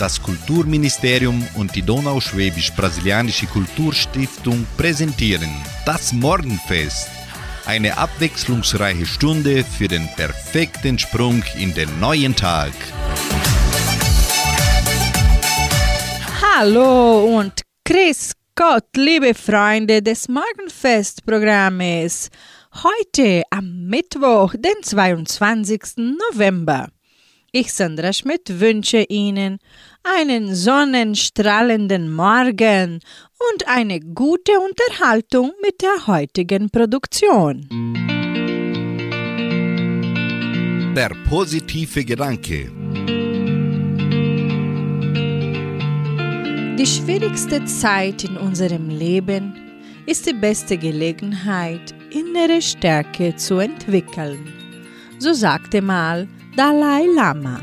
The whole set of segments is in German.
Das Kulturministerium und die Donauschwäbisch-Brasilianische Kulturstiftung präsentieren das Morgenfest. Eine abwechslungsreiche Stunde für den perfekten Sprung in den neuen Tag. Hallo und Chris Gott, liebe Freunde des Morgenfest-Programmes. Heute am Mittwoch, den 22. November. Ich, Sandra Schmidt, wünsche Ihnen einen sonnenstrahlenden Morgen und eine gute Unterhaltung mit der heutigen Produktion. Der positive Gedanke. Die schwierigste Zeit in unserem Leben ist die beste Gelegenheit, innere Stärke zu entwickeln. So sagte mal Dalai Lama.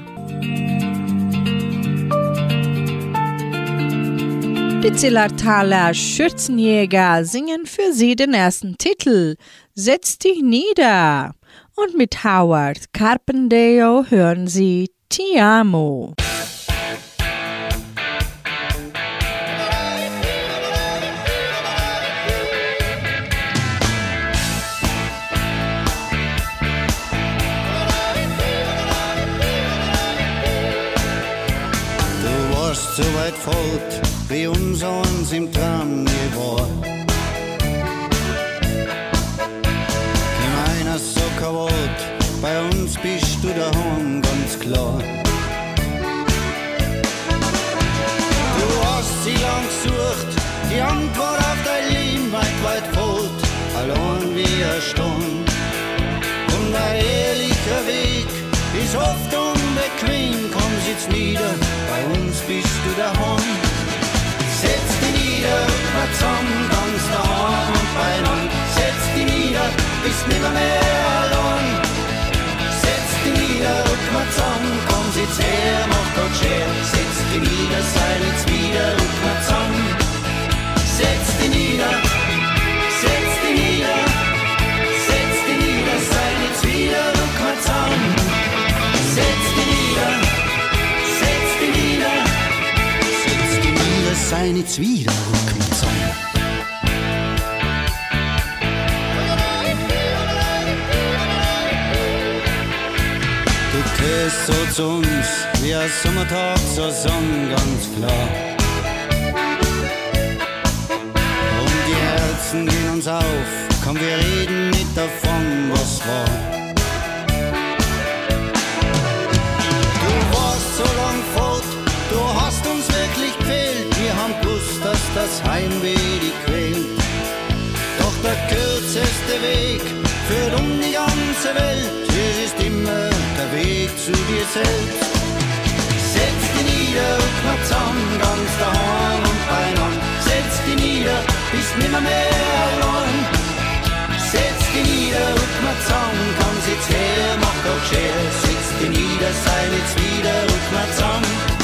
Die Zillertaler Schürzenjäger singen für sie den ersten Titel Setz dich nieder. Und mit Howard Carpendale hören sie Ti amo. So weit fort, wie unser uns im Traum nie war. Keiner so kaputt, bei uns bist du daheim, ganz klar. Du hast sie lang gesucht, die Antwort auf dein Leben weit, weit fort, allein wie er stand. Und ein ehrlicher Weg ist oft unbequem, jetzt nieder, bei uns bist du daheim. Setz dich nieder, mal zusammen, ganz daheim und beieinander. Setz dich nieder, bist nimmer mehr allein. Setz dich nieder, mal zusammen, komm, sitz her, mach Gott schwer. Setz dich nieder, sei jetzt wieder, rück mal zusammen. Setz dich nieder, sei jetzt wieder, zusammen. Du gehörst so zu uns, wie ein Sommertag zur Sonne, ganz klar. Und die Herzen gehen uns auf, komm, wir reden nicht davon, was war. Heimweh dich quält. Doch der kürzeste Weg führt um die ganze Welt. Es ist immer der Weg zu dir selbst. Setz dich nieder, mal zusammen, ganz daheim und beieinander. Setz dich nieder, bist nimmer mehr allein. Setz dich nieder, mal zusammen, komm, sitz her, mach doch schwer. Setz dich nieder, sei jetzt wieder, mal zusammen.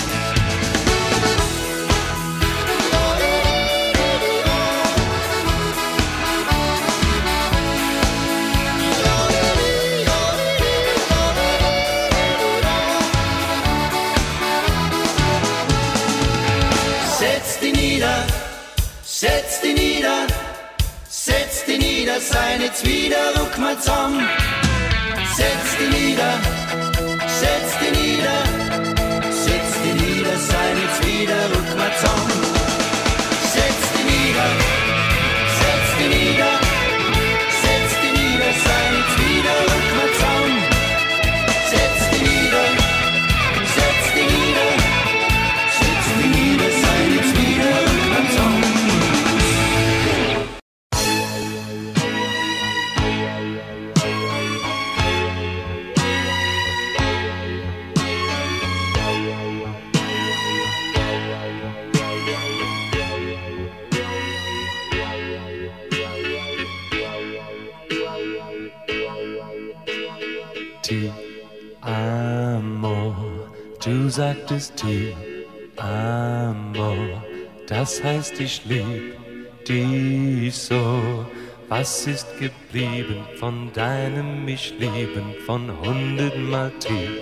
Heißt ich lieb dich so. Was ist geblieben von deinem mich lieben von hundertmal ti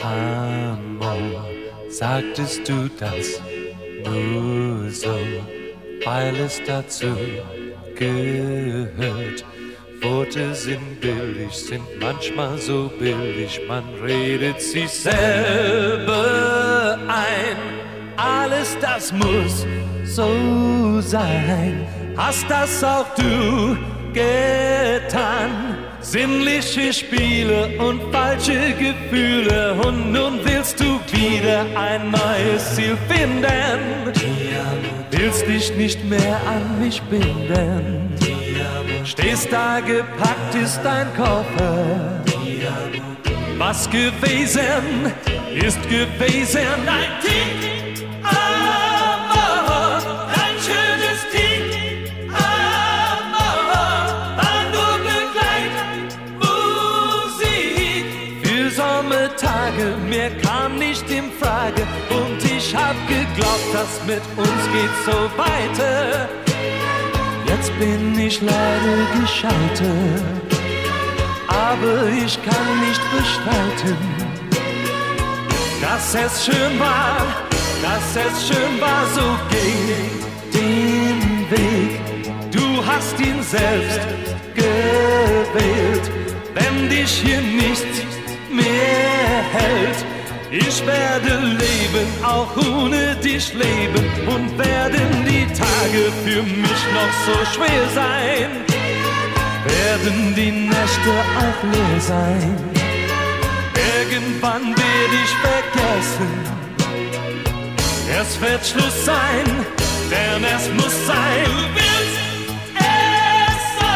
amo, sagtest du das nur so, weil es dazu gehört. Worte sind billig, sind manchmal so billig, man redet sich selber ein. Alles das muss so sein, hast das auch du getan. Sinnliche Spiele und falsche Gefühle und nun willst du wieder ein neues Ziel finden. Willst dich nicht mehr an mich binden. Stehst da gepackt ist dein Koffer. Was gewesen ist gewesen, ein Tick, geglaubt, das mit uns geht so weiter. Jetzt bin ich leider gescheitert, aber ich kann nicht bestreiten, dass es schön war, dass es schön war, so geh den Weg. Du hast ihn selbst gewählt, wenn dich hier nichts mehr hält. Ich werde leben, auch ohne dich leben und werden die Tage für mich noch so schwer sein. Werden die Nächte auch leer sein. Irgendwann werde ich vergessen. Es wird Schluss sein, denn es muss sein. Du willst es so,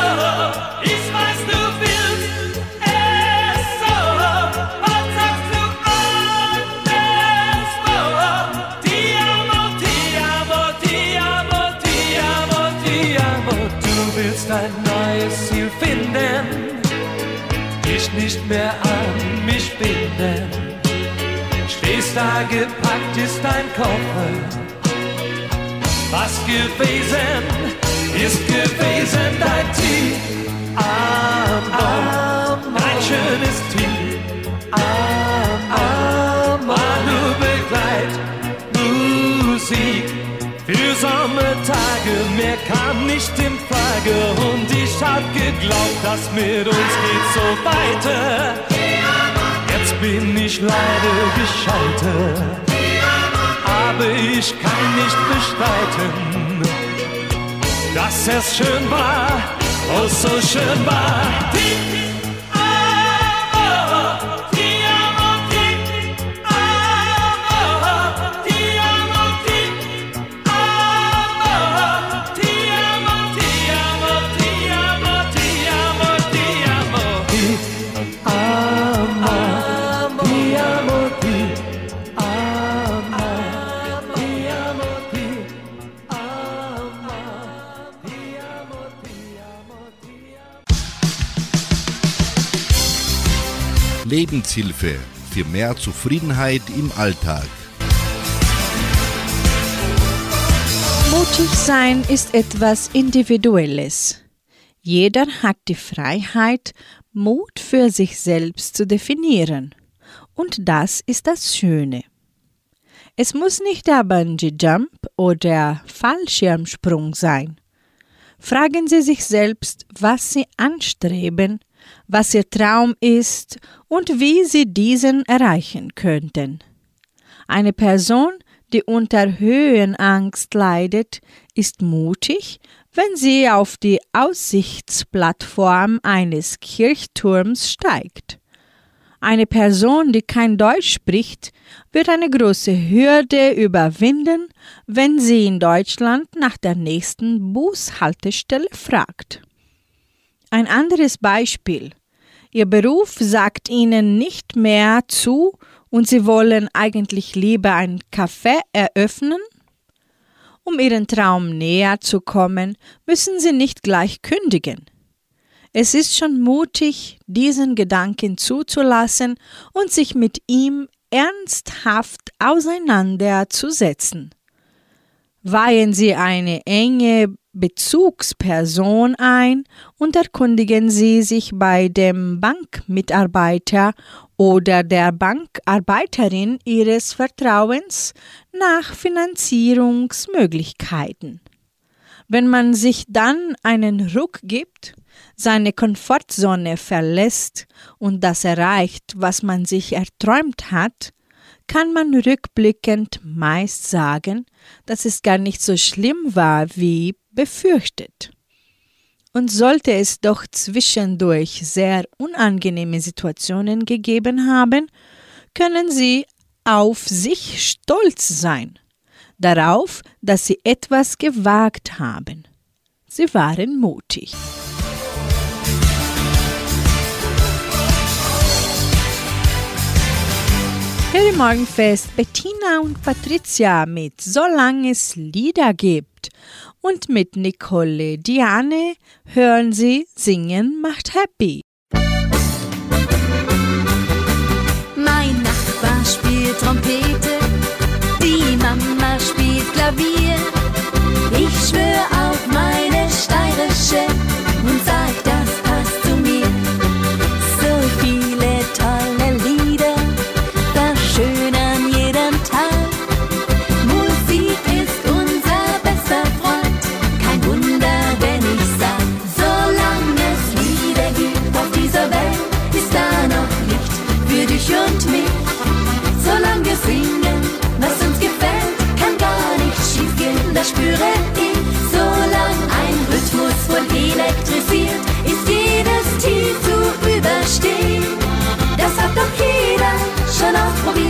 ich weiß, du willst nicht mehr an mich binden. Stehst da gepackt ist dein Koffer. Was gewesen ist gewesen dein Team. Amor, ein schönes Team. Amor, war nur Begleitmusik. Für Sommertage, mehr kam nicht in Frage und ich hab geglaubt, das mit uns geht so weiter. Jetzt bin ich leider gescheitert, aber ich kann nicht bestreiten, dass es schön war, oh so schön war. Lebenshilfe für mehr Zufriedenheit im Alltag. Mutig sein ist etwas Individuelles. Jeder hat die Freiheit, Mut für sich selbst zu definieren. Und das ist das Schöne. Es muss nicht der Bungee Jump oder Fallschirmsprung sein. Fragen Sie sich selbst, was Sie anstreben, was Ihr Traum ist und wie Sie diesen erreichen könnten. Eine Person, die unter Höhenangst leidet, ist mutig, wenn sie auf die Aussichtsplattform eines Kirchturms steigt. Eine Person, die kein Deutsch spricht, wird eine große Hürde überwinden, wenn sie in Deutschland nach der nächsten Bushaltestelle fragt. Ein anderes Beispiel. Ihr Beruf sagt Ihnen nicht mehr zu und Sie wollen eigentlich lieber ein Café eröffnen? Um Ihren Traum näher zu kommen, müssen Sie nicht gleich kündigen. Es ist schon mutig, diesen Gedanken zuzulassen und sich mit ihm ernsthaft auseinanderzusetzen. Weihen Sie eine enge Bezugsperson ein und erkundigen Sie sich bei dem Bankmitarbeiter oder der Bankarbeiterin Ihres Vertrauens nach Finanzierungsmöglichkeiten. Wenn man sich dann einen Ruck gibt, seine Komfortzone verlässt und das erreicht, was man sich erträumt hat, kann man rückblickend meist sagen, dass es gar nicht so schlimm war wie befürchtet. Und sollte es doch zwischendurch sehr unangenehme Situationen gegeben haben, können Sie auf sich stolz sein, darauf, dass Sie etwas gewagt haben. Sie waren mutig. Heute Morgenfest Bettina und Patricia mit Solange es Lieder gibt und mit Nicole Diane hören Sie Singen macht happy. Mein Nachbar spielt Trompete, die Mama spielt Klavier. Ich schwöre auf National Mobil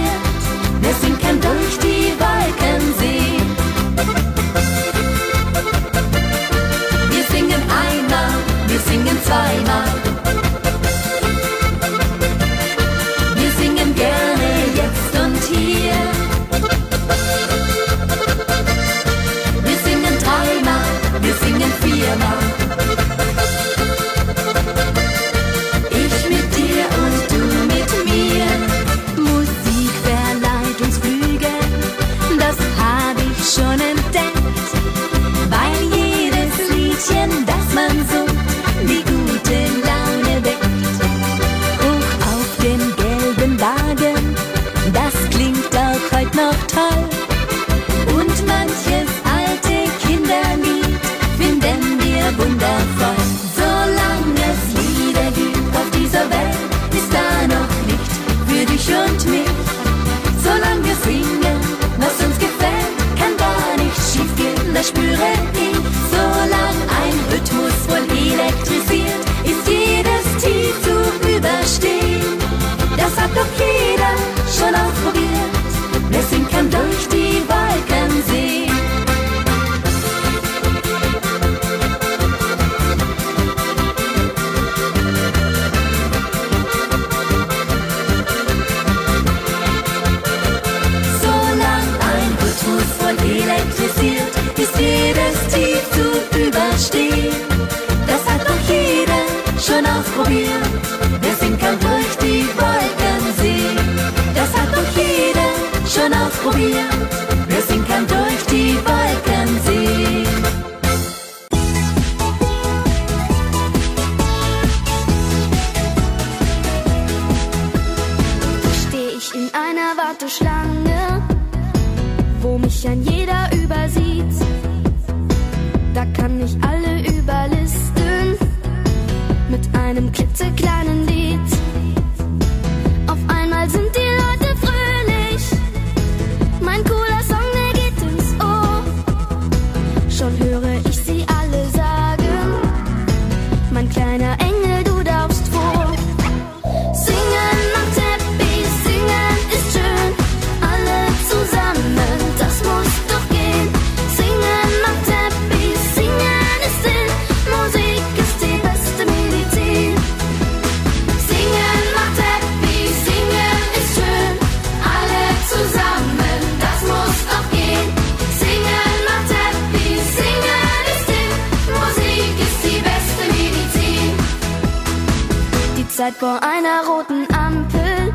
seid vor einer roten Ampel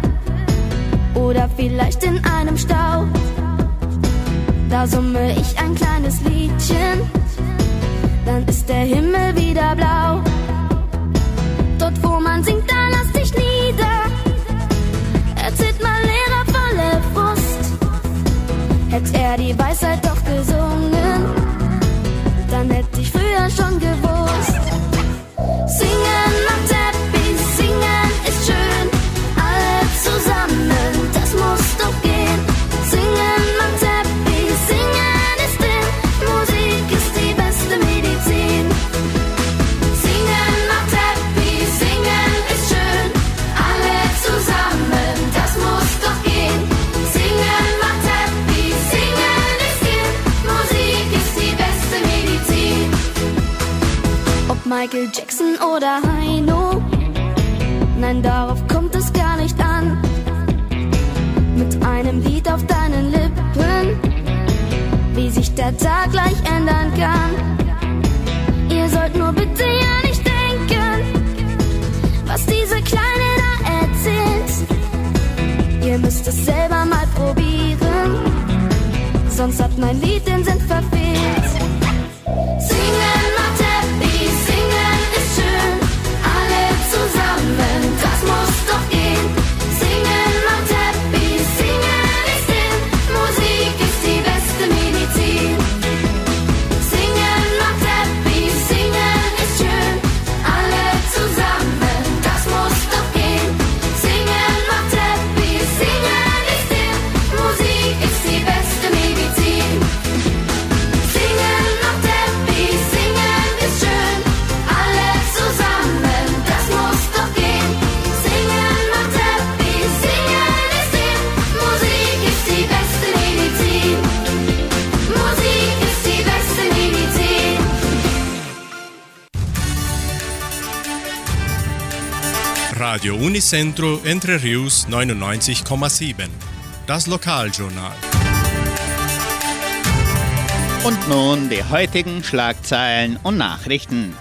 oder vielleicht in einem Stau. Da summe ich ein kleines Liedchen, dann ist der Himmel wieder blau. Dort, wo man singt, da lass dich nieder. Erzählt mal Lehrer volle Brust. Hätt er die Weisheit doch gesungen, dann hätt ich früher schon gewusst. Michael Jackson oder Heino, nein, darauf kommt es gar nicht an. Mit einem Lied auf deinen Lippen, wie sich der Tag gleich ändern kann. Ihr sollt nur bitte ja nicht denken, was diese Kleine da erzählt. Ihr müsst es selber mal probieren, sonst hat mein Lied den Sinn Radio Unicentro Entre Rius 99,7. Das Lokaljournal. Und nun die heutigen Schlagzeilen und Nachrichten.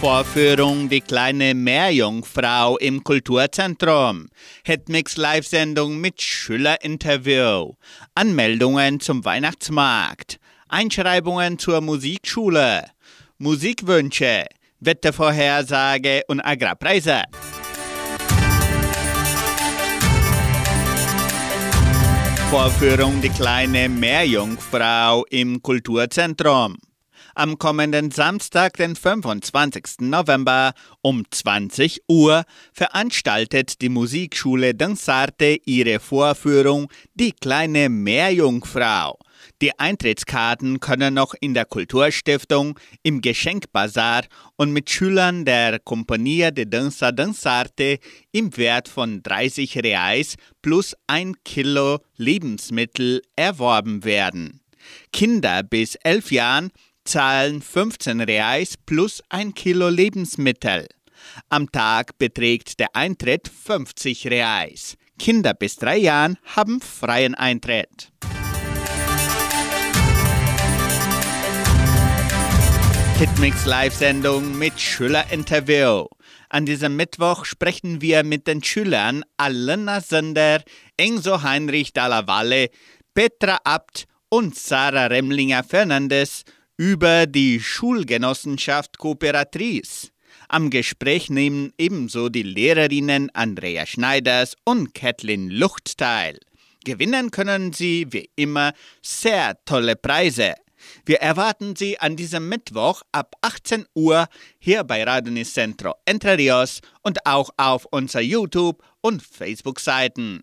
Vorführung Die kleine Meerjungfrau im Kulturzentrum. Hitmix Live-Sendung mit Schülerinterview. Anmeldungen zum Weihnachtsmarkt. Einschreibungen zur Musikschule. Musikwünsche. Wettervorhersage und Agrarpreise. Vorführung Die kleine Meerjungfrau im Kulturzentrum. Am kommenden Samstag, den 25. November um 20 Uhr veranstaltet die Musikschule Dansarte ihre Vorführung Die kleine Meerjungfrau. Die Eintrittskarten können noch in der Kulturstiftung, im Geschenkbazar und mit Schülern der Compagnia de Danza Dansarte im Wert von 30 Reais plus ein Kilo Lebensmittel erworben werden. Kinder bis 11 Jahren zahlen 15 Reais plus ein Kilo Lebensmittel. Am Tag beträgt der Eintritt 50 Reais. Kinder bis drei Jahren haben freien Eintritt. Hitmix Live-Sendung mit Schülerinterview. An diesem Mittwoch sprechen wir mit den Schülern Alena Sender, Enzo Heinrich Dalla Valle, Petra Abt und Sarah Remlinger Fernandes über die Schulgenossenschaft Kooperatrice. Am Gespräch nehmen ebenso die Lehrerinnen Andrea Schneiders und Kathleen Lucht teil. Gewinnen können sie wie immer sehr tolle Preise. Wir erwarten Sie an diesem Mittwoch ab 18 Uhr hier bei Radonis Centro Entre Rios und auch auf unserer YouTube- und Facebook-Seiten.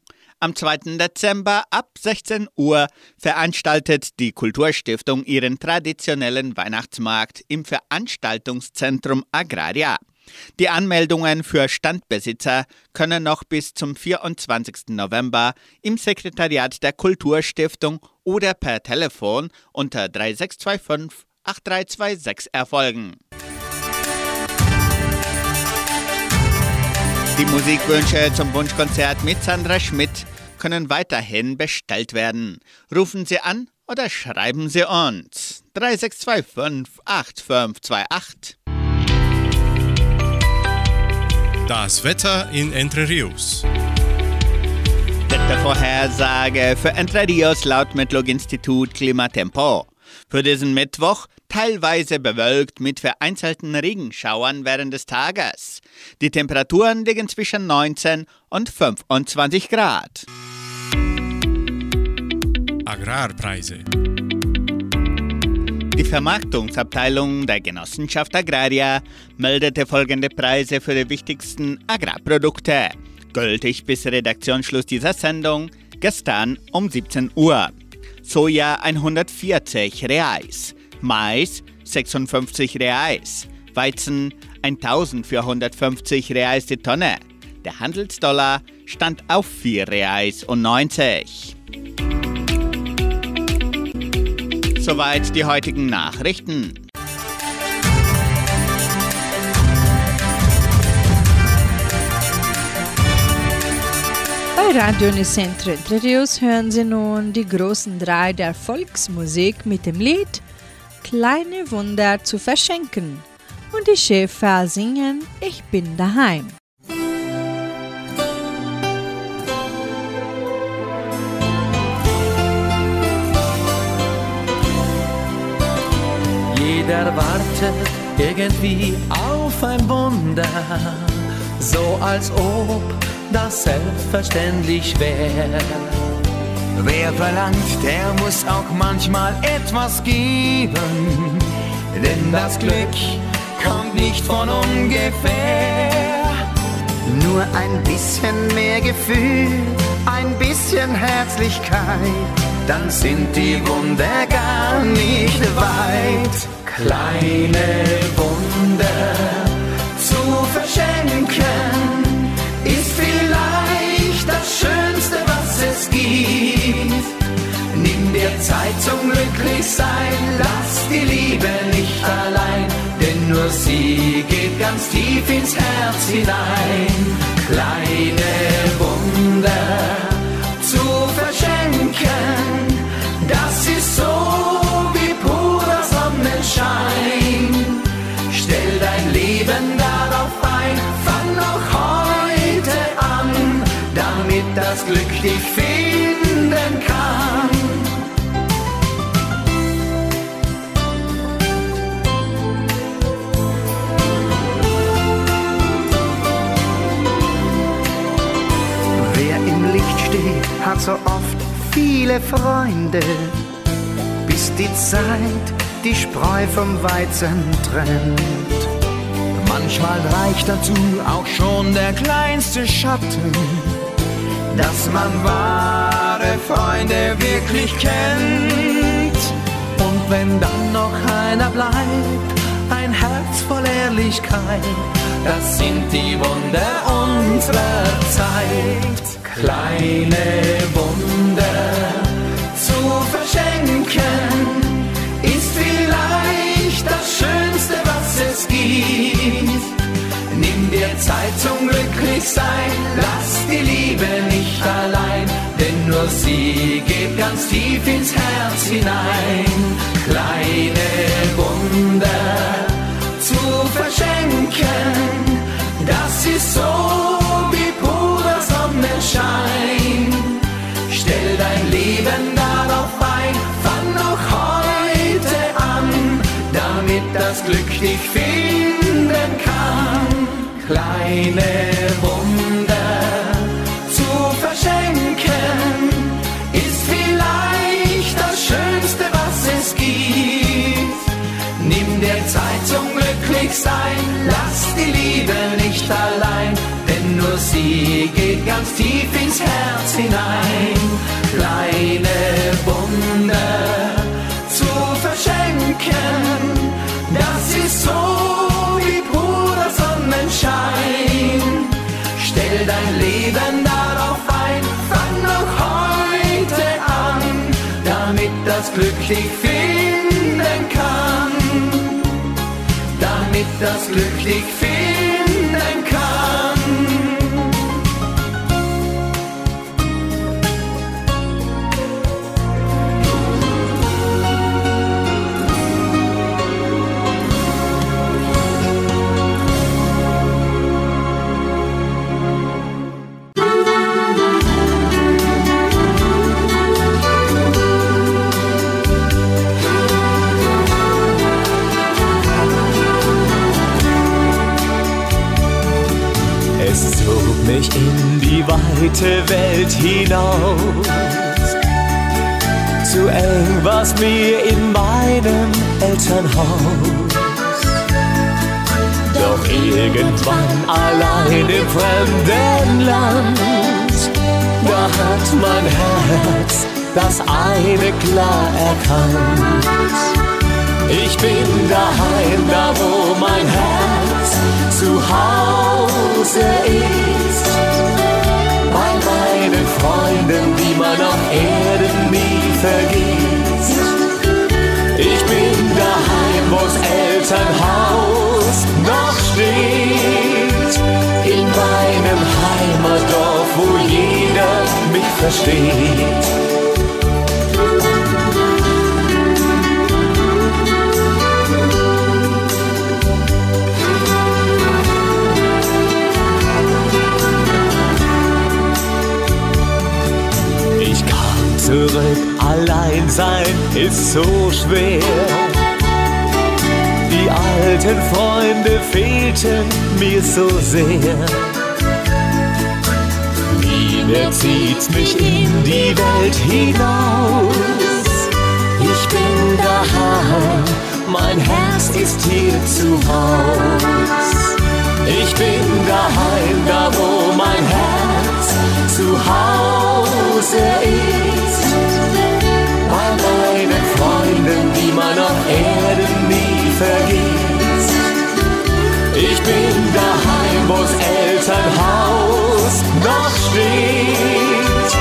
Am 2. Dezember ab 16 Uhr veranstaltet die Kulturstiftung ihren traditionellen Weihnachtsmarkt im Veranstaltungszentrum Agraria. Die Anmeldungen für Standbesitzer können noch bis zum 24. November im Sekretariat der Kulturstiftung oder per Telefon unter 3625 8326 erfolgen. Die Musikwünsche zum Wunschkonzert mit Sandra Schmidt können weiterhin bestellt werden. Rufen Sie an oder schreiben Sie uns. 3625 8528. Das Wetter in Entre Rios. Wettervorhersage für Entre Rios laut Metlog-Institut Klimatempo. Für diesen Mittwoch teilweise bewölkt mit vereinzelten Regenschauern während des Tages. Die Temperaturen liegen zwischen 19 und 25 Grad. Agrarpreise. Die Vermarktungsabteilung der Genossenschaft Agraria meldete folgende Preise für die wichtigsten Agrarprodukte. Gültig bis Redaktionsschluss dieser Sendung gestern um 17 Uhr. Soja 140 Reais, Mais 56 Reais, Weizen 1450 Reais die Tonne. Der Handelsdollar stand auf 4 Reais und 90. Soweit die heutigen Nachrichten. Bei Radio Unicentro Entre Rios hören Sie nun die großen drei der Volksmusik mit dem Lied Kleine Wunder zu verschenken. Und die Schäfer singen Ich bin daheim. Jeder wartet irgendwie auf ein Wunder, so als ob das selbstverständlich wäre. Wer verlangt, der muss auch manchmal etwas geben, denn das Glück kommt nicht von ungefähr. Nur ein bisschen mehr Gefühl, ein bisschen Herzlichkeit, dann sind die Wunder gar nicht weit. Kleine Wunder zu verschenken gibt. Nimm dir Zeit zum Glücklichsein, lass die Liebe nicht allein, denn nur sie geht ganz tief ins Herz hinein. Kleine Wunder zu verschenken, das ist so wie purer Sonnenschein. Stell dein Leben darauf ein, fang noch das Glück dich finden kann. Wer im Licht steht, hat so oft viele Freunde, bis die Zeit die Spreu vom Weizen trennt. Manchmal reicht dazu auch schon der kleinste Schatten, dass man wahre Freunde wirklich kennt. Und wenn dann noch einer bleibt, ein Herz voll Ehrlichkeit, das sind die Wunder unserer Zeit. Kleine Wunder zu verschenken ist vielleicht das Schönste, was es gibt. Nimm dir Zeit zum Glücklichsein, lass die Liebe nicht allein, denn nur sie geht ganz tief ins Herz hinein. Kleine Wunder zu verschenken, das ist so wie purer Sonnenschein. Stell dein Leben darauf ein, fang noch heute an, damit das Glück dich finden kann. Kleine Wunder Zeit zum glücklich. Lass die Liebe nicht allein, denn nur sie geht ganz tief ins Herz hinein. Kleine Wunder zu verschenken, das ist so wie purer Sonnenschein. Stell dein Leben dar. Glücklich finden kann. Damit das glücklich finden mich in die weite Welt hinaus. Zu eng war's mir in meinem Elternhaus. Doch irgendwann allein im fremden Land, da hat mein Herz das eine klar erkannt. Ich bin daheim, da wo mein Herz zu Hause ist. Bei meinen Freunden, die man auf Erden nie vergisst. Ich bin daheim, wo's Elternhaus noch steht. In meinem Heimatdorf, wo jeder mich versteht. Zurück, allein sein ist so schwer. Die alten Freunde fehlten mir so sehr. Wieder zieht's mich in die Welt hinaus. Ich bin daheim, mein Herz ist hier zu Haus. Ich bin daheim, da wo mein Herz zu Hause ist. Auf Erden nie vergisst. Ich bin daheim, wo's Elternhaus noch steht.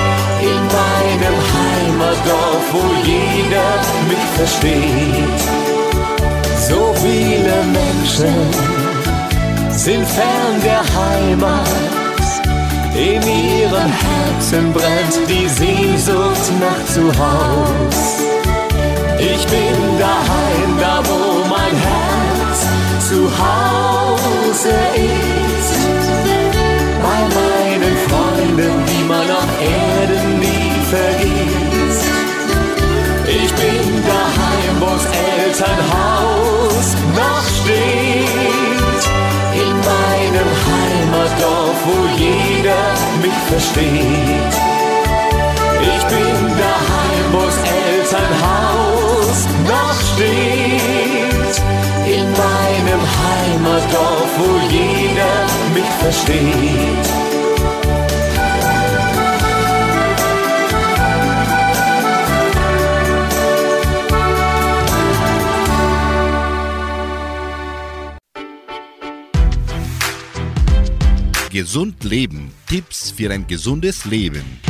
In meinem Heimatdorf, wo jeder mich versteht. So viele Menschen sind fern der Heimat. In ihrem Herzen brennt die Sehnsucht nach Zuhaus. Ich bin daheim, da wo mein Herz zu Hause ist. Bei meinen Freunden, die man auf Erden nie vergisst. Ich bin daheim, wo's Elternhaus noch steht. In meinem Heimatdorf, wo jeder mich versteht. Ich bin steht. In meinem Heimatdorf, wo jeder mich versteht. Gesund Leben. Tipps für ein gesundes Leben.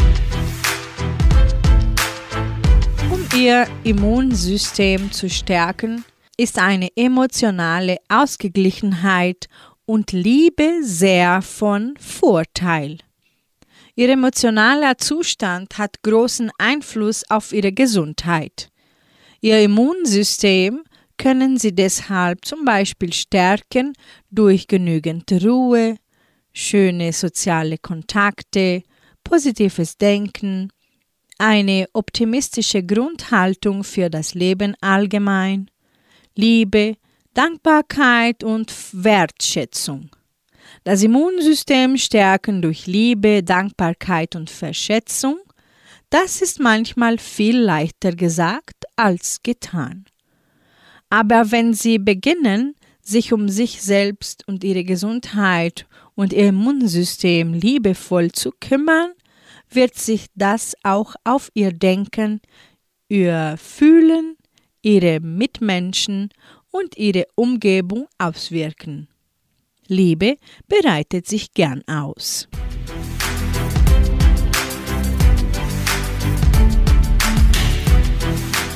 Ihr Immunsystem zu stärken, ist eine emotionale Ausgeglichenheit und Liebe sehr von Vorteil. Ihr emotionaler Zustand hat großen Einfluss auf Ihre Gesundheit. Ihr Immunsystem können Sie deshalb zum Beispiel stärken durch genügend Ruhe, schöne soziale Kontakte, positives Denken, eine optimistische Grundhaltung für das Leben allgemein, Liebe, Dankbarkeit und Wertschätzung. Das Immunsystem stärken durch Liebe, Dankbarkeit und Verschätzung, das ist manchmal viel leichter gesagt als getan. Aber wenn Sie beginnen, sich um sich selbst und ihre Gesundheit und ihr Immunsystem liebevoll zu kümmern, wird sich das auch auf ihr Denken, ihr Fühlen, ihre Mitmenschen und ihre Umgebung auswirken. Liebe bereitet sich gern aus.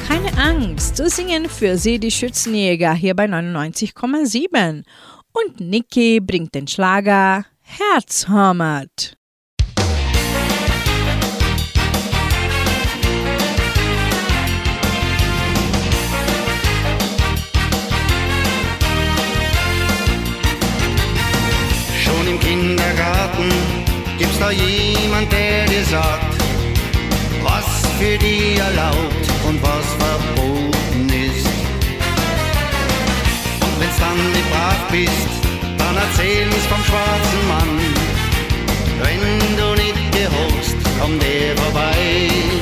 Keine Angst, so singen für Sie die Schützenjäger hier bei 99,7. Und Niki bringt den Schlager Herzhammert. Sorgen, gibt's da jemand, der dir sagt, was für die erlaubt und was verboten ist. Und wenn's dann nicht bist, dann erzähl's vom schwarzen Mann. Wenn du nicht gehorchst, kommt der vorbei.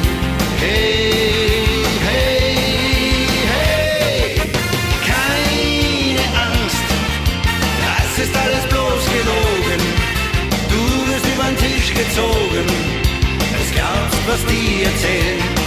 gezogen. Es gab's, was die erzählen.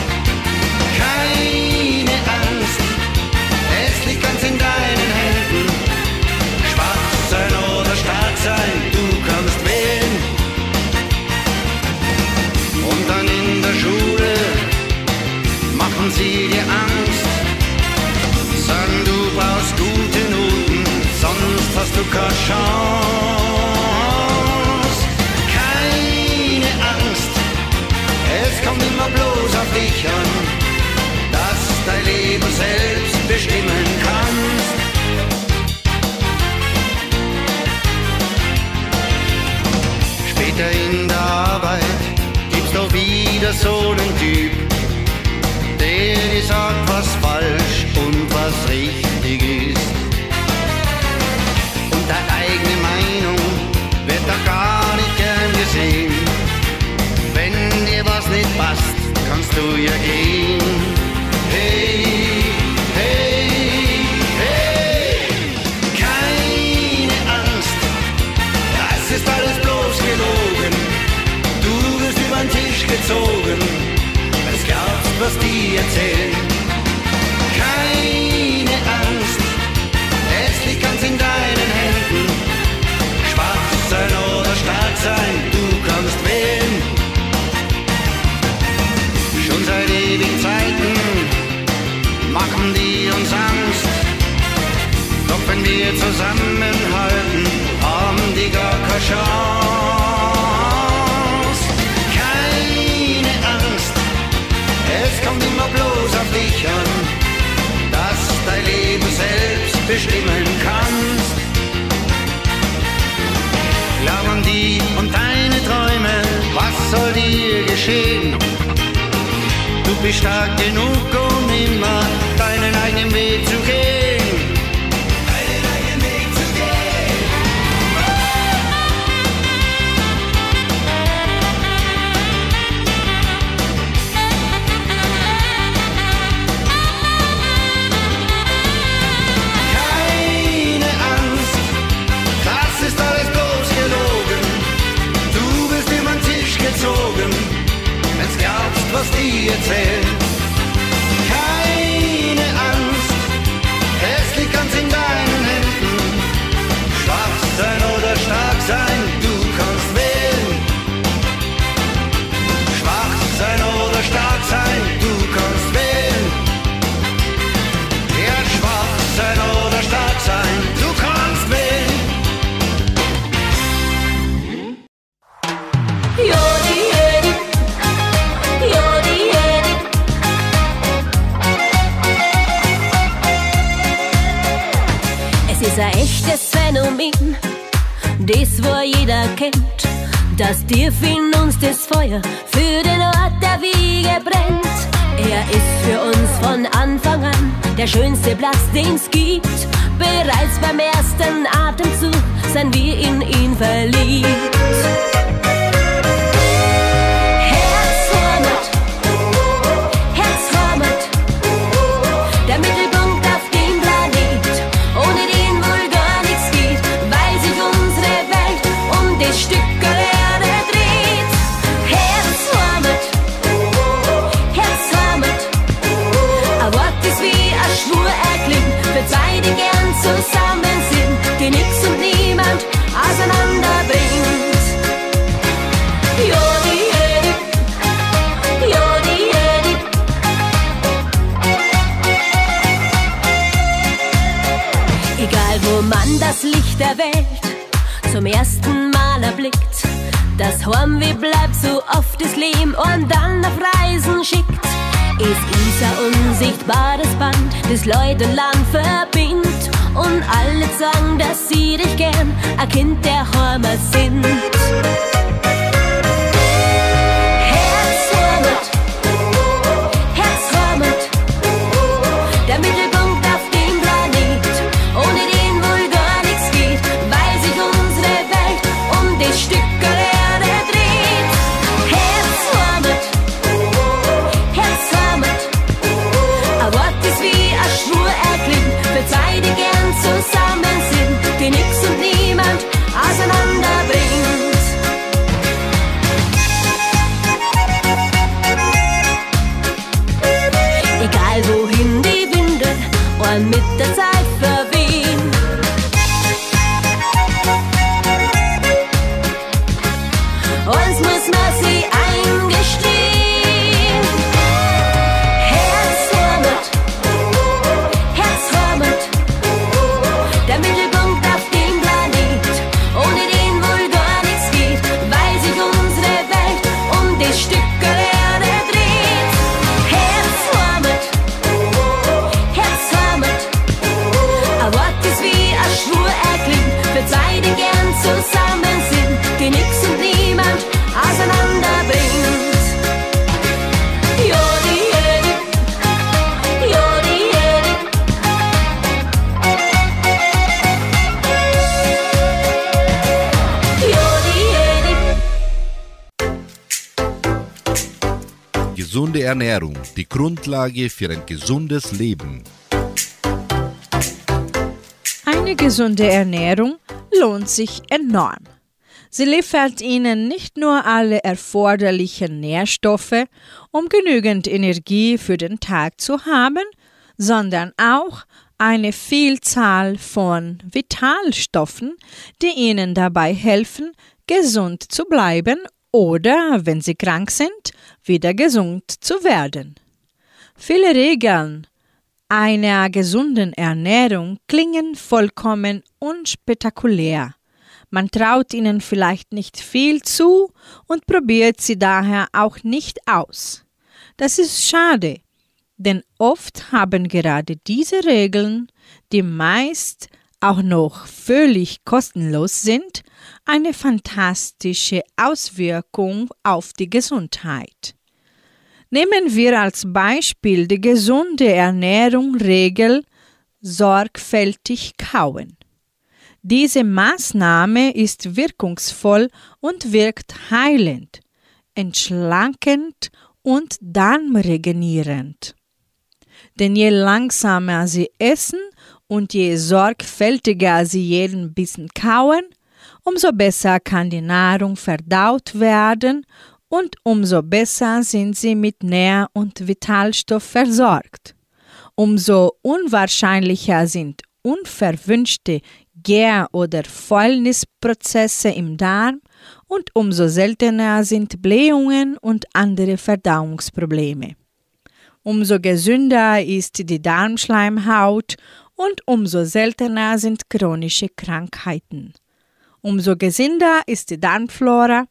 dir geschehen. Du bist stark genug, um immer deinen eigenen Weg zu gehen. theater. Aus dir fiel uns das Feuer für den Ort, der wie gebrennt. Er ist für uns von Anfang an der schönste Platz, den's gibt. Bereits beim ersten Atemzug sind wir in ihn verliebt. Das Leute Land verbindet. Und alle sagen, dass sie dich gern, ein Kind der Heimat sind. Ernährung, die Grundlage für ein gesundes Leben. Eine gesunde Ernährung lohnt sich enorm. Sie liefert Ihnen nicht nur alle erforderlichen Nährstoffe, um genügend Energie für den Tag zu haben, sondern auch eine Vielzahl von Vitalstoffen, die Ihnen dabei helfen, gesund zu bleiben oder, wenn Sie krank sind, wieder gesund zu werden. Viele Regeln einer gesunden Ernährung klingen vollkommen unspektakulär. Man traut ihnen vielleicht nicht viel zu und probiert sie daher auch nicht aus. Das ist schade, denn oft haben gerade diese Regeln, die meist auch noch völlig kostenlos sind, eine fantastische Auswirkung auf die Gesundheit. Nehmen wir als Beispiel die gesunde Ernährung Regel sorgfältig kauen. Diese Maßnahme ist wirkungsvoll und wirkt heilend, entschlankend und darmregenierend. Denn je langsamer Sie essen und je sorgfältiger Sie jeden Bissen kauen, umso besser kann die Nahrung verdaut werden und umso besser sind Sie mit Nähr- und Vitalstoff versorgt. Umso unwahrscheinlicher sind unverwünschte Gär- oder Fäulnisprozesse im Darm und umso seltener sind Blähungen und andere Verdauungsprobleme. Umso gesünder ist die Darmschleimhaut und umso seltener sind chronische Krankheiten. Umso gesünder ist die Darmflora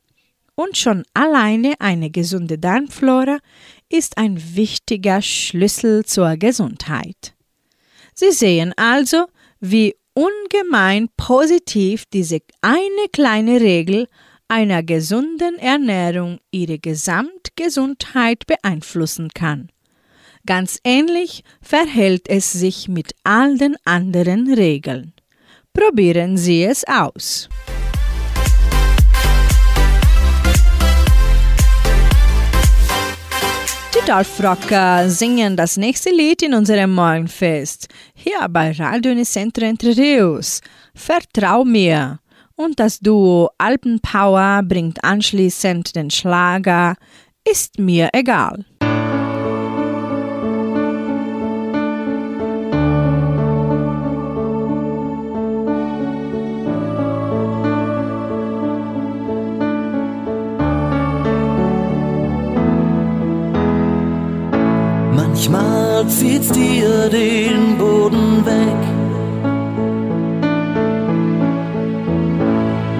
und schon alleine eine gesunde Darmflora ist ein wichtiger Schlüssel zur Gesundheit. Sie sehen also, wie ungemein positiv diese eine kleine Regel einer gesunden Ernährung ihre Gesamtgesundheit beeinflussen kann. Ganz ähnlich verhält es sich mit all den anderen Regeln. Probieren Sie es aus. Die Dorfrocker singen das nächste Lied in unserem Morgenfest. Hier bei Radio Unicentro Entre Rios. Vertrau mir. Und das Duo Alpenpower bringt anschließend den Schlager Ist mir egal. Manchmal zieht's dir den Boden weg.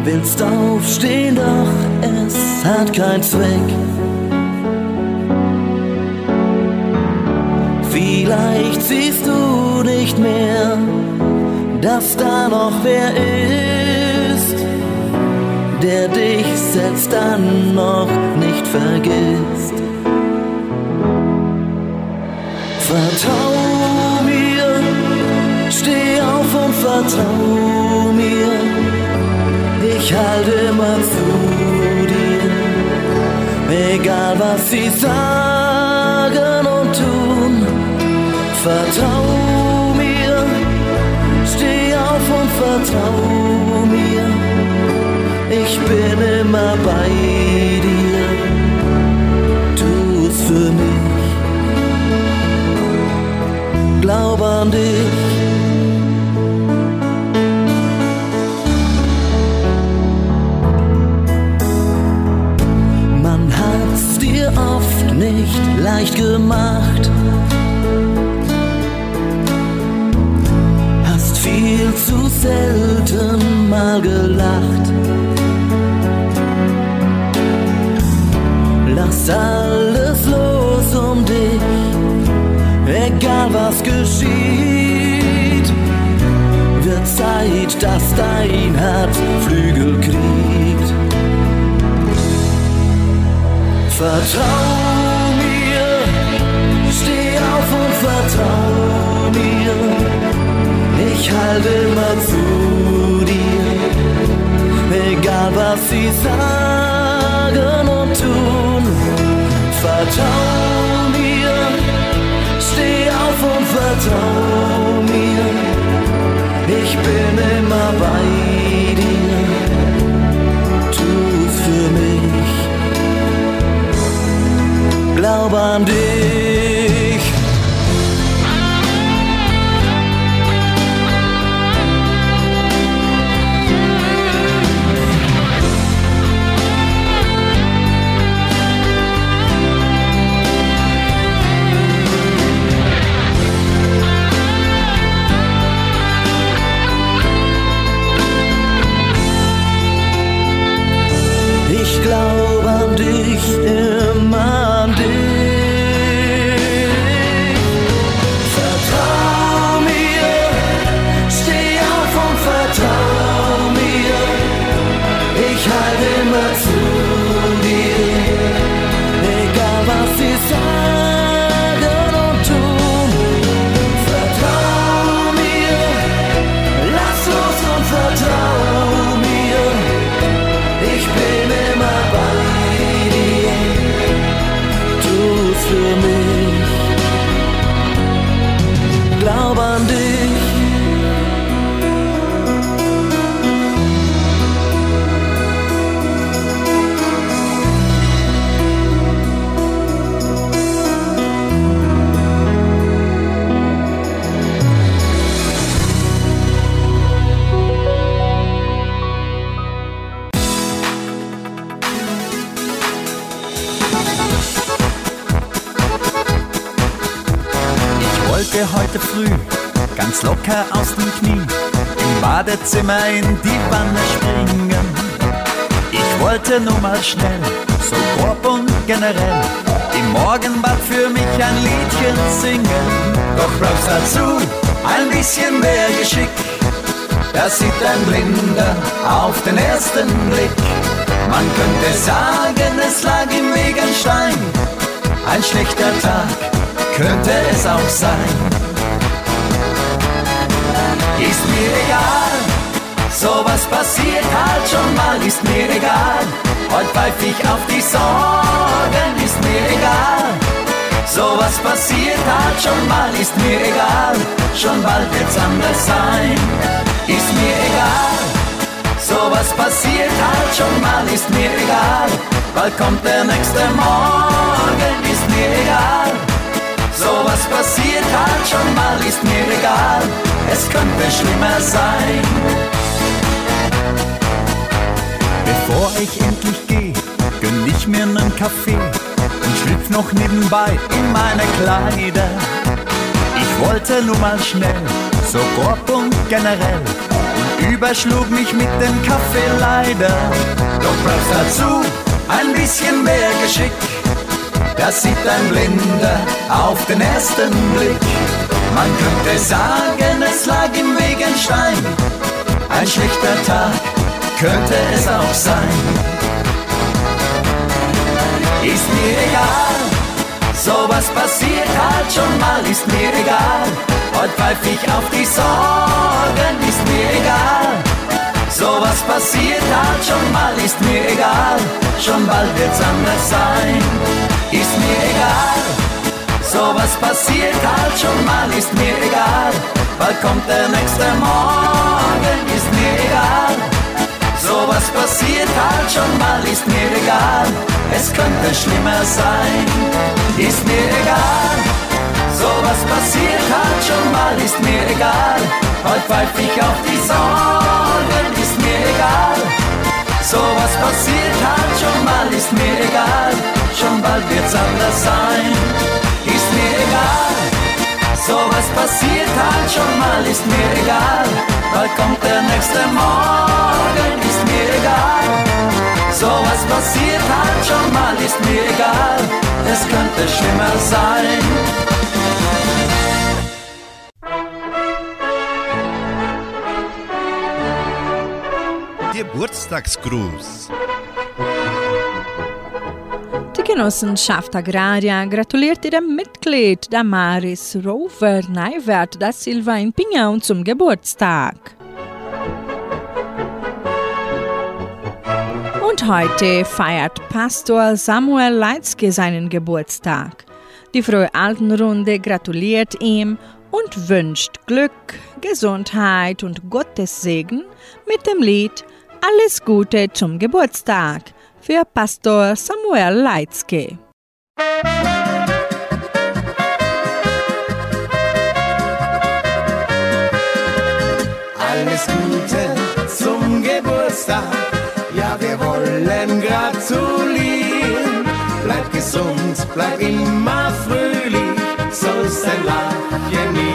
willst aufstehen, doch es hat keinen Zweck. Vielleicht siehst du nicht mehr, dass da noch wer ist, der dich selbst dann noch nicht vergisst. Vertrau mir, steh auf und vertrau mir, ich halte immer zu dir, egal was sie sagen und tun. Vertrau mir, steh auf und vertrau mir, ich bin immer bei dir, tu's für mich an dich. Man hat's dir oft nicht leicht gemacht. Hast viel zu selten mal gelacht. Lass alles egal was geschieht, wird Zeit, dass dein Herz Flügel kriegt. Vertrau mir, steh auf und vertrau mir, ich halte immer zu dir, egal was sie sagen und tun. Vertrau ich bin immer so grob und generell, im Morgenbad für mich ein Liedchen singen. Doch brauchst dazu ein bisschen mehr Geschick. Das sieht ein Blinder auf den ersten Blick. Man könnte sagen, es lag im Weg ein Stein. Ein schlechter Tag könnte es auch sein. Ist mir egal, sowas passiert halt schon mal, ist mir egal. Heute pfeif ich auf die Sorgen, ist mir egal. Sowas passiert halt schon mal, ist mir egal. Schon bald wird's anders sein, ist mir egal. Sowas passiert halt schon mal, ist mir egal. Bald kommt der nächste Morgen, ist mir egal. Sowas passiert halt schon mal, ist mir egal. Es könnte schlimmer sein. Bevor ich endlich geh, gönn ich mir nen Kaffee und schlüpf noch nebenbei in meine Kleider. Ich wollte nur mal schnell, so grob und generell und überschlug mich mit dem Kaffee leider. Doch brauchst dazu ein bisschen mehr Geschick. Das sieht ein Blinder auf den ersten Blick. Man könnte sagen, es lag im Weg ein Stein. Ein schlechter Tag könnte es auch sein. Ist mir egal, sowas passiert halt schon mal, ist mir egal. Heute pfeif ich auf die Sorgen, ist mir egal. Sowas passiert halt schon mal, ist mir egal. Schon bald wird's anders sein, ist mir egal. Sowas passiert halt schon mal, ist mir egal. Bald kommt der nächste Morgen, ist mir egal. Sowas passiert halt schon mal, ist mir egal. Es könnte schlimmer sein, ist mir egal. Sowas passiert halt schon mal, ist mir egal. Heute pfeif ich auf die Sorgen, ist mir egal. Sowas passiert halt schon mal, ist mir egal. Schon bald wird's anders sein, ist mir egal. Sowas passiert halt schon mal, ist mir egal. Bald kommt der nächste Morgen, ist mir egal. Sowas passiert halt schon mal, ist mir egal. Es könnte schlimmer sein. Geburtstagsgruß. Genossenschaft Agraria gratuliert ihrem Mitglied Damaris Rover Neiwert da Silva in Pinhão zum Geburtstag. Und heute feiert Pastor Samuel Leitzke seinen Geburtstag. Die Frohe Altenrunde gratuliert ihm und wünscht Glück, Gesundheit und Gottes Segen mit dem Lied Alles Gute zum Geburtstag für Pastor Samuel Leitzke. Alles Gute zum Geburtstag, ja wir wollen gratulieren. Bleib gesund, bleib immer fröhlich, sollst dein Lachen nie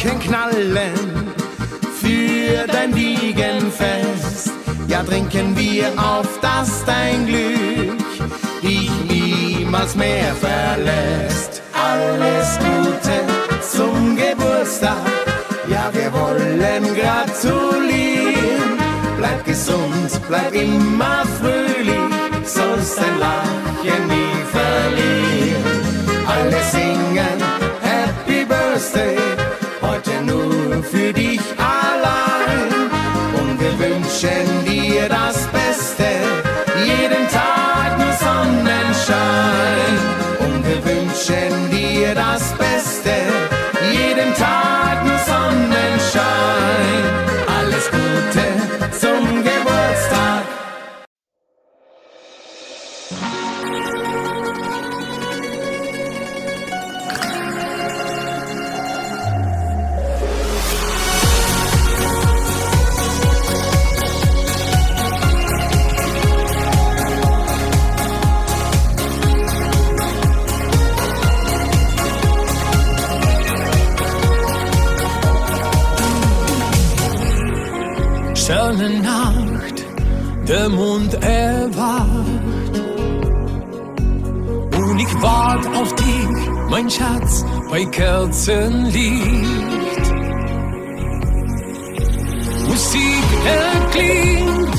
Korken knallen für dein Wiegenfest. Ja, trinken wir auf, dass dein Glück dich niemals mehr verlässt. Alles Gute zum Geburtstag. Ja, wir wollen gratulieren. Bleib gesund, bleib immer fröhlich, sollst dein Lachen nie verlieren. Alle singen Happy Birthday, für dich allein. Und wir wünschen dir das Beste, jeden Tag nur Sonnenschein. Und wir wünschen dir das Beste, Mond erwacht. Und ich wart auf dich, mein Schatz, bei Kerzenlicht. Musik erklingt,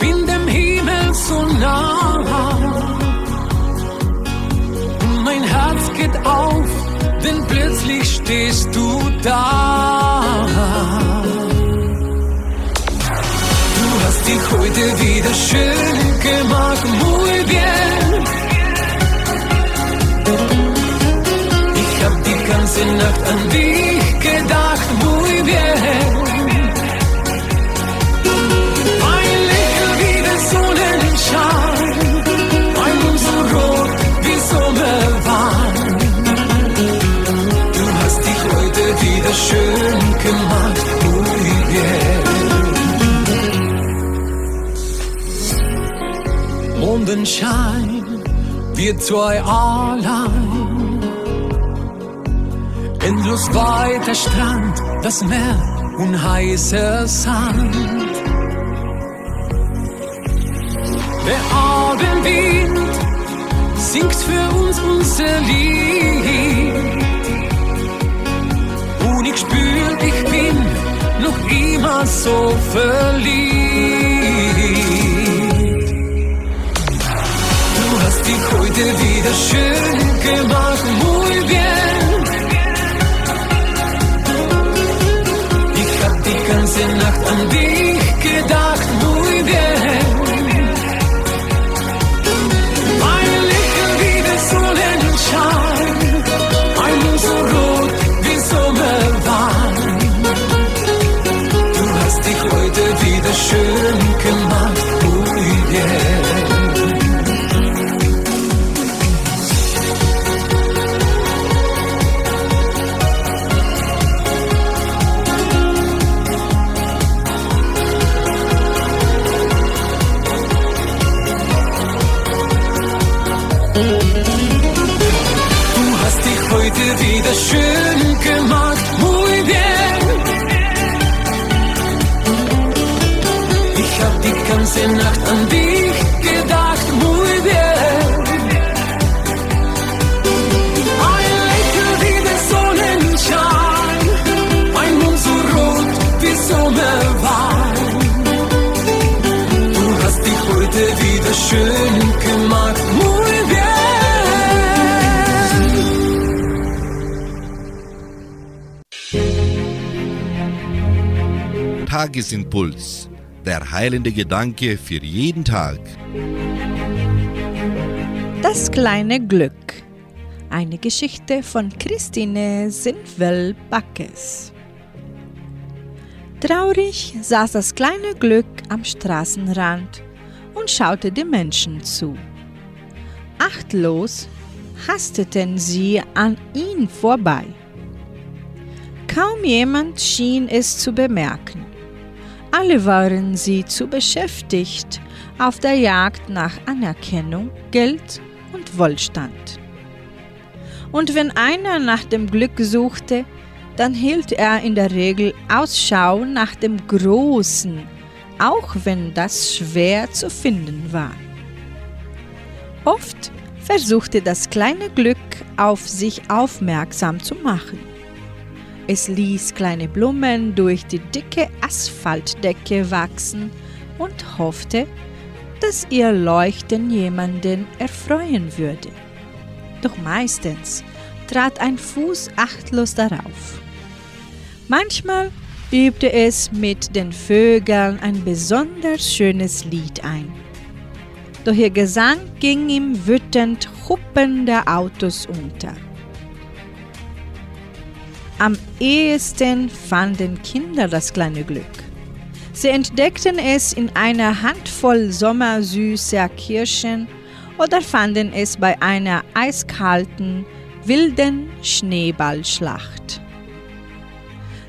bin dem Himmel so nah. Und mein Herz geht auf, denn plötzlich stehst du da. Heute wieder schön gemacht, muy bien. Ich hab die ganze Nacht an dich Mondenschein, wir zwei allein. Endlos weiter Strand, das Meer und heißer Sand. Der Abendwind singt für uns unser Lied. Und ich spür, ich bin noch immer so verliebt. Heute wieder schön gemacht, muy bien. Ich hab die ganze Nacht an dich gedacht, muy bien. Du hast dich heute wieder schön gemacht, muy bien. Ich hab die ganze Nacht an dich Tagesimpuls. Der heilende Gedanke für jeden Tag. Das kleine Glück. Eine Geschichte von Christine Sinfwell Backes. Traurig saß das kleine Glück am Straßenrand und schaute den Menschen zu. Achtlos hasteten sie an ihn vorbei. Kaum jemand schien es zu bemerken. Alle waren sie zu beschäftigt auf der Jagd nach Anerkennung, Geld und Wohlstand. Und wenn einer nach dem Glück suchte, dann hielt er in der Regel Ausschau nach dem Großen, auch wenn das schwer zu finden war. Oft versuchte das kleine Glück auf sich aufmerksam zu machen. Es ließ kleine Blumen durch die dicke Asphaltdecke wachsen und hoffte, dass ihr Leuchten jemanden erfreuen würde. Doch meistens trat ein Fuß achtlos darauf. Manchmal übte es mit den Vögeln ein besonders schönes Lied ein. Doch ihr Gesang ging ihm wütend huppende Autos unter. Am ehesten fanden Kinder das kleine Glück. Sie entdeckten es in einer Handvoll sommersüßer Kirschen oder fanden es bei einer eiskalten, wilden Schneeballschlacht.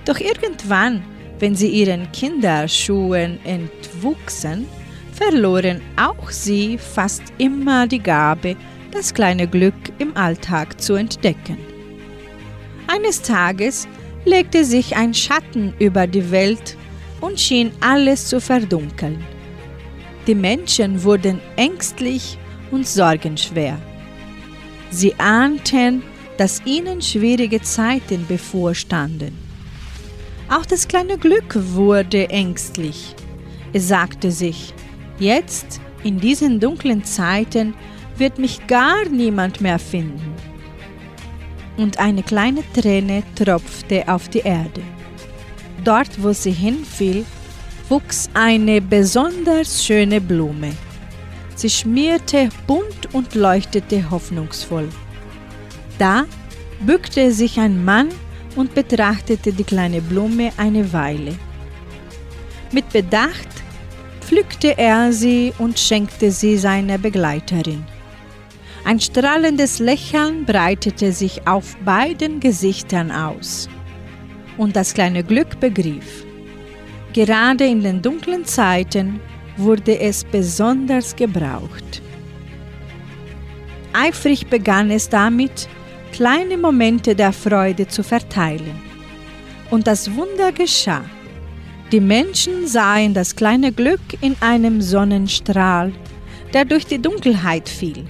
Doch irgendwann, wenn sie ihren Kinderschuhen entwuchsen, verloren auch sie fast immer die Gabe, das kleine Glück im Alltag zu entdecken. Eines Tages legte sich ein Schatten über die Welt und schien alles zu verdunkeln. Die Menschen wurden ängstlich und sorgenschwer. Sie ahnten, dass ihnen schwierige Zeiten bevorstanden. Auch das kleine Glück wurde ängstlich. Es sagte sich, jetzt, in diesen dunklen Zeiten, wird mich gar niemand mehr finden und eine kleine Träne tropfte auf die Erde. Dort, wo sie hinfiel, wuchs eine besonders schöne Blume. Sie schmierte bunt und leuchtete hoffnungsvoll. Da bückte sich ein Mann und betrachtete die kleine Blume eine Weile. Mit Bedacht pflückte er sie und schenkte sie seiner Begleiterin. Ein strahlendes Lächeln breitete sich auf beiden Gesichtern aus. Und das kleine Glück begriff. Gerade in den dunklen Zeiten wurde es besonders gebraucht. Eifrig begann es damit, kleine Momente der Freude zu verteilen. Und das Wunder geschah. Die Menschen sahen das kleine Glück in einem Sonnenstrahl, der durch die Dunkelheit fiel.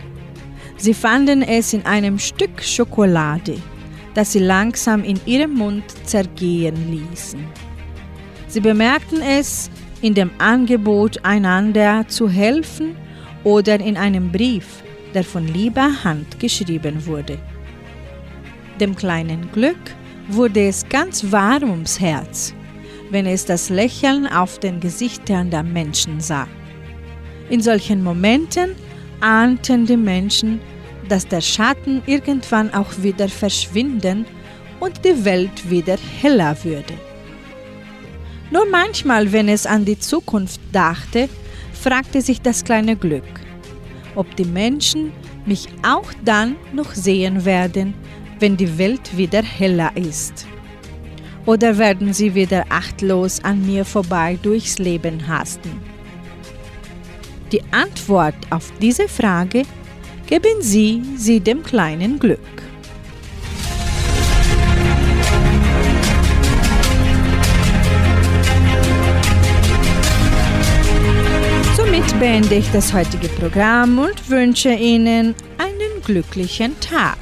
Sie fanden es in einem Stück Schokolade, das sie langsam in ihrem Mund zergehen ließen. Sie bemerkten es in dem Angebot, einander zu helfen oder in einem Brief, der von lieber Hand geschrieben wurde. Dem kleinen Glück wurde es ganz warm ums Herz, wenn es das Lächeln auf den Gesichtern der Menschen sah. In solchen Momenten ahnten die Menschen, dass der Schatten irgendwann auch wieder verschwinden und die Welt wieder heller würde. Nur manchmal, wenn es an die Zukunft dachte, fragte sich das kleine Glück, ob die Menschen mich auch dann noch sehen werden, wenn die Welt wieder heller ist. Oder werden sie wieder achtlos an mir vorbei durchs Leben hasten? Die Antwort auf diese Frage geben Sie sie dem kleinen Glück. Somit beende ich das heutige Programm und wünsche Ihnen einen glücklichen Tag.